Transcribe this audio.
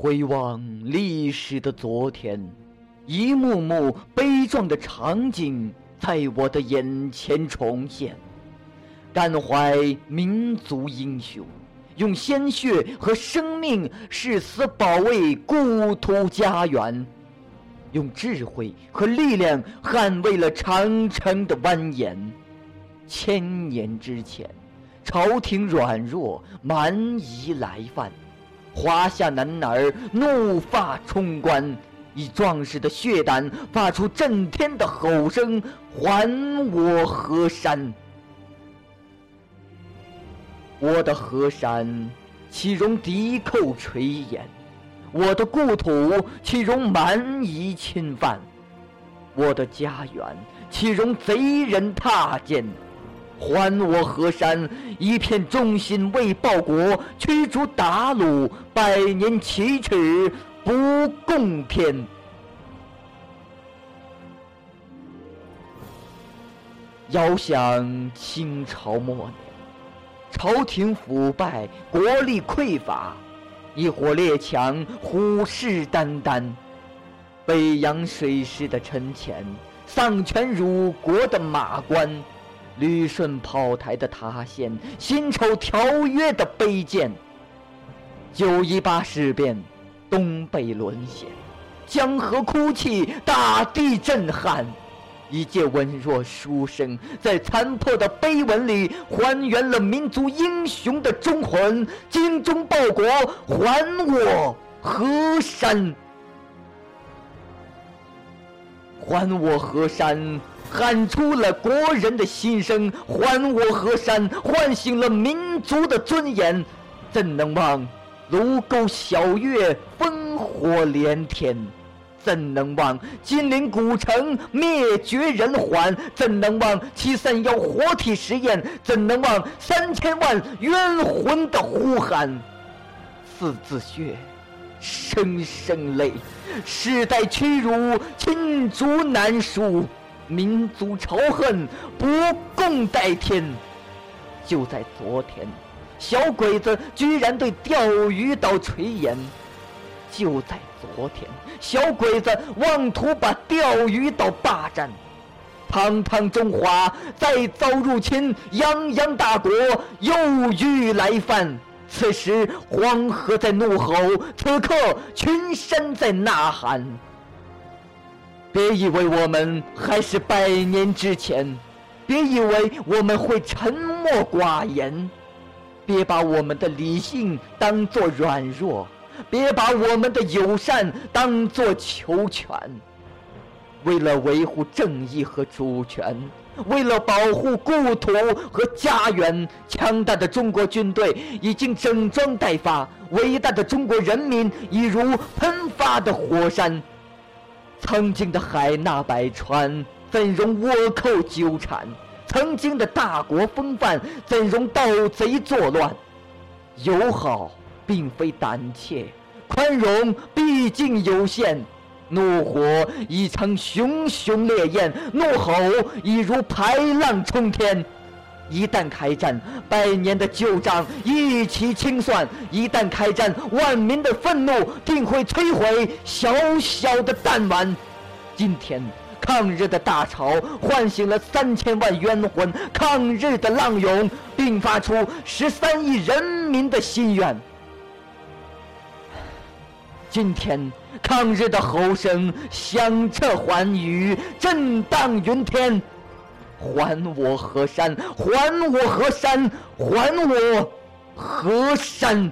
回望历史的昨天，一幕幕悲壮的场景在我的眼前重现。感怀民族英雄，用鲜血和生命誓死保卫故土家园，用智慧和力量捍卫了长城的蜿蜒。千年之前，朝廷软弱，蛮夷来犯。华夏男儿怒发冲冠，以壮士的血胆发出震天的吼声：“还我河山！”我的河山岂容敌寇垂涎？我的故土岂容蛮夷侵犯？我的家园岂容贼人踏践？还我河山，一片忠心为报国，驱逐鞑虏，百年奇耻不共天。遥想清朝末年，朝廷腐败，国力匮乏，一伙列强虎视眈眈，北洋水师的沉潜，丧权辱国的马关。旅顺炮台的塌陷，辛丑条约的卑贱，九一八事变，东北沦陷，江河哭泣，大地震撼。一介文弱书生，在残破的碑文里还原了民族英雄的忠魂，精忠报国，还我河山，还我河山。喊出了国人的心声，还我河山，唤醒了民族的尊严。怎能忘卢沟晓月，烽火连天？怎能忘金陵古城，灭绝人寰？怎能忘七三幺活体实验？怎能忘三千万冤魂的呼喊？字字血，声声泪，世代屈辱，罄竹难书。民族仇恨不共戴天。就在昨天，小鬼子居然对钓鱼岛垂涎；就在昨天，小鬼子妄图把钓鱼岛霸占。堂堂中华再遭入侵，泱泱大国又欲来犯。此时黄河在怒吼，此刻群山在呐喊。别以为我们还是百年之前，别以为我们会沉默寡言，别把我们的理性当作软弱，别把我们的友善当作求全。为了维护正义和主权，为了保护故土和家园，强大的中国军队已经整装待发，伟大的中国人民已如喷发的火山。曾经的海纳百川，怎容倭寇纠缠？曾经的大国风范，怎容盗贼作乱？友好并非胆怯，宽容毕竟有限。怒火已成熊熊烈焰，怒吼已如排浪冲天。一旦开战，百年的旧账一起清算；一旦开战，万民的愤怒定会摧毁小小的弹丸。今天，抗日的大潮唤醒了三千万冤魂，抗日的浪涌迸发出十三亿人民的心愿。今天，抗日的吼声响彻寰宇，震荡云天。还我河山，还我河山，还我河山！